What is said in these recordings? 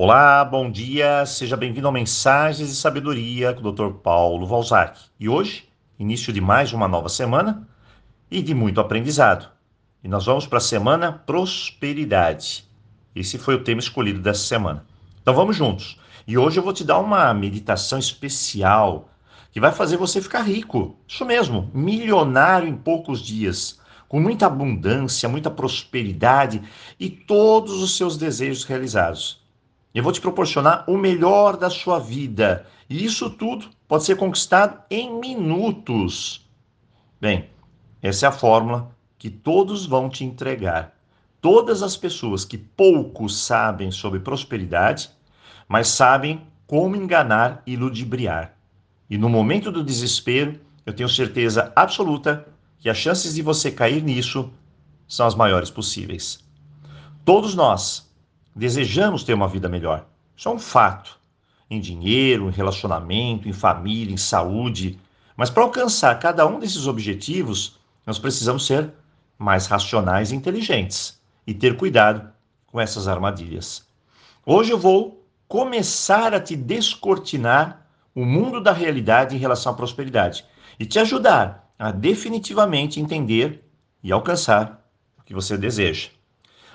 Olá, bom dia, seja bem-vindo ao Mensagens de Sabedoria com o Dr. Paulo Valzac. E hoje, início de mais uma nova semana e de muito aprendizado. E nós vamos para a semana Prosperidade. Esse foi o tema escolhido dessa semana. Então vamos juntos. E hoje eu vou te dar uma meditação especial que vai fazer você ficar rico. Isso mesmo, milionário em poucos dias, com muita abundância, muita prosperidade e todos os seus desejos realizados. Eu vou te proporcionar o melhor da sua vida. E isso tudo pode ser conquistado em minutos. Bem, essa é a fórmula que todos vão te entregar. Todas as pessoas que pouco sabem sobre prosperidade, mas sabem como enganar e ludibriar. E no momento do desespero, eu tenho certeza absoluta que as chances de você cair nisso são as maiores possíveis. Todos nós desejamos ter uma vida melhor. Isso é um fato. Em dinheiro, em relacionamento, em família, em saúde. Mas para alcançar cada um desses objetivos, nós precisamos ser mais racionais e inteligentes e ter cuidado com essas armadilhas. Hoje eu vou começar a te descortinar o mundo da realidade em relação à prosperidade e te ajudar a definitivamente entender e alcançar o que você deseja.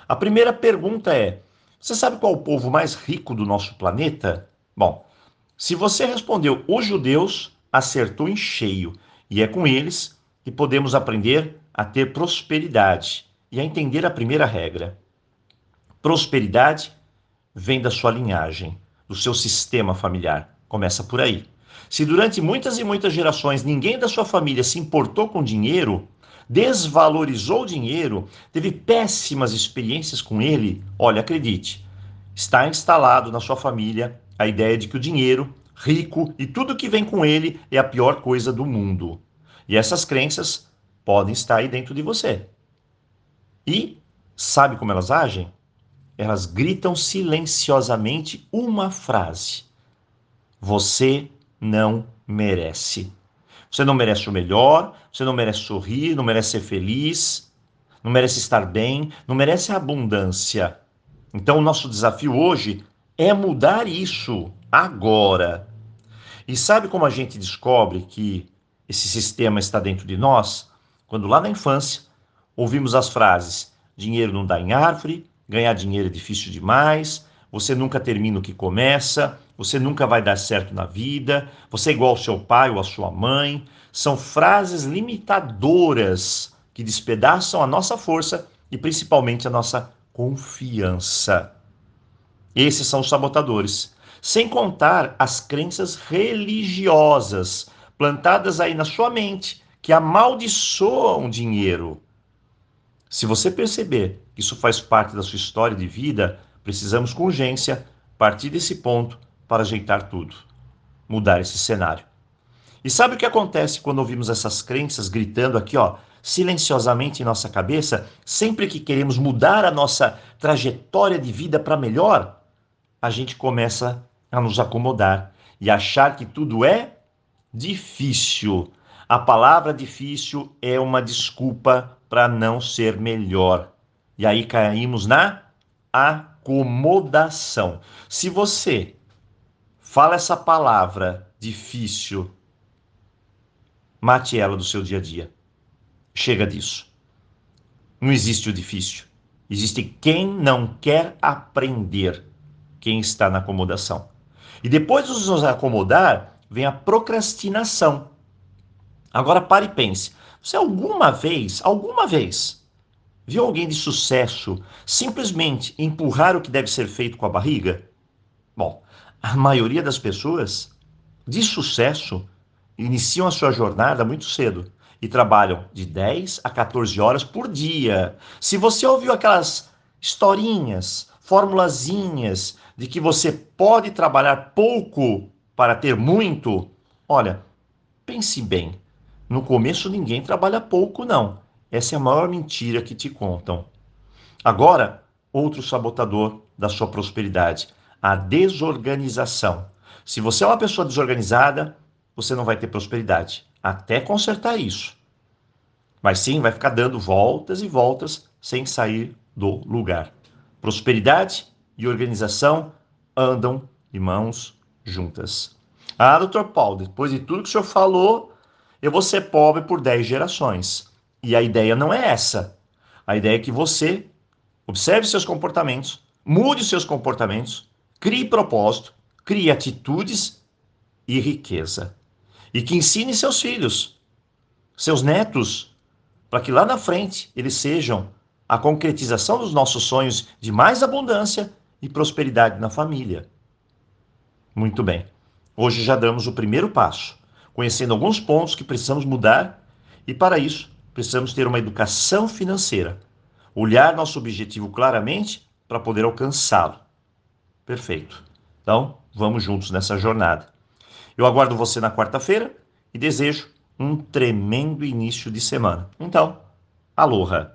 A primeira pergunta é: você sabe qual é o povo mais rico do nosso planeta? Bom, se você respondeu os judeus, acertou em cheio. E é com eles que podemos aprender a ter prosperidade e a entender a primeira regra. Prosperidade vem da sua linhagem, do seu sistema familiar. Começa por aí. Se durante muitas e muitas gerações ninguém da sua família se importou com dinheiro, desvalorizou o dinheiro, teve péssimas experiências com ele, olha, acredite, está instalado na sua família a ideia de que o dinheiro, rico e tudo que vem com ele é a pior coisa do mundo. E essas crenças podem estar aí dentro de você. E sabe como elas agem? Elas gritam silenciosamente uma frase: Você não merece. Você não merece o melhor, você não merece sorrir, não merece ser feliz, não merece estar bem, não merece a abundância. Então, o nosso desafio hoje é mudar isso agora. E sabe como a gente descobre que esse sistema está dentro de nós? Quando lá na infância ouvimos as frases: dinheiro não dá em árvore, ganhar dinheiro é difícil demais, você nunca termina o que começa, você nunca vai dar certo na vida, você é igual ao seu pai ou à sua mãe. São frases limitadoras que despedaçam a nossa força e principalmente a nossa confiança. Esses são os sabotadores. Sem contar as crenças religiosas plantadas aí na sua mente que amaldiçoam dinheiro. Se você perceber que isso faz parte da sua história de vida, precisamos com urgência partir desse ponto para ajeitar tudo, mudar esse cenário. E sabe o que acontece quando ouvimos essas crenças gritando aqui, ó, silenciosamente em nossa cabeça, sempre que queremos mudar a nossa trajetória de vida para melhor? A gente começa a nos acomodar e achar que tudo é difícil. A palavra difícil é uma desculpa para não ser melhor. E aí caímos na acomodação. Se você Fala essa palavra difícil. Mate ela do seu dia a dia. Chega disso. Não existe o difícil. Existe quem não quer aprender, quem está na acomodação. E depois de nos acomodar, vem a procrastinação. Agora pare e pense. Você alguma vez, alguma vez, viu alguém de sucesso simplesmente empurrar o que deve ser feito com a barriga? Bom, a maioria das pessoas de sucesso iniciam a sua jornada muito cedo e trabalham de 10 a 14 horas por dia. Se você ouviu aquelas historinhas, formulazinhas de que você pode trabalhar pouco para ter muito, olha, pense bem. No começo ninguém trabalha pouco, não. Essa é a maior mentira que te contam. Agora, outro sabotador da sua prosperidade a desorganização. Se você é uma pessoa desorganizada, você não vai ter prosperidade até consertar isso. Mas sim, vai ficar dando voltas e voltas sem sair do lugar. Prosperidade e organização andam de mãos juntas. Ah, doutor Paulo, depois de tudo que o senhor falou, eu vou ser pobre por 10 gerações. E a ideia não é essa. A ideia é que você observe seus comportamentos, mude seus comportamentos, crie propósito, crie atitudes e riqueza. E que ensine seus filhos, seus netos, para que lá na frente eles sejam a concretização dos nossos sonhos de mais abundância e prosperidade na família. Muito bem. Hoje já damos o primeiro passo, conhecendo alguns pontos que precisamos mudar e para isso precisamos ter uma educação financeira, olhar nosso objetivo claramente para poder alcançá-lo. Perfeito. Então, vamos juntos nessa jornada. Eu aguardo você na quarta-feira e desejo um tremendo início de semana. Então, aloha!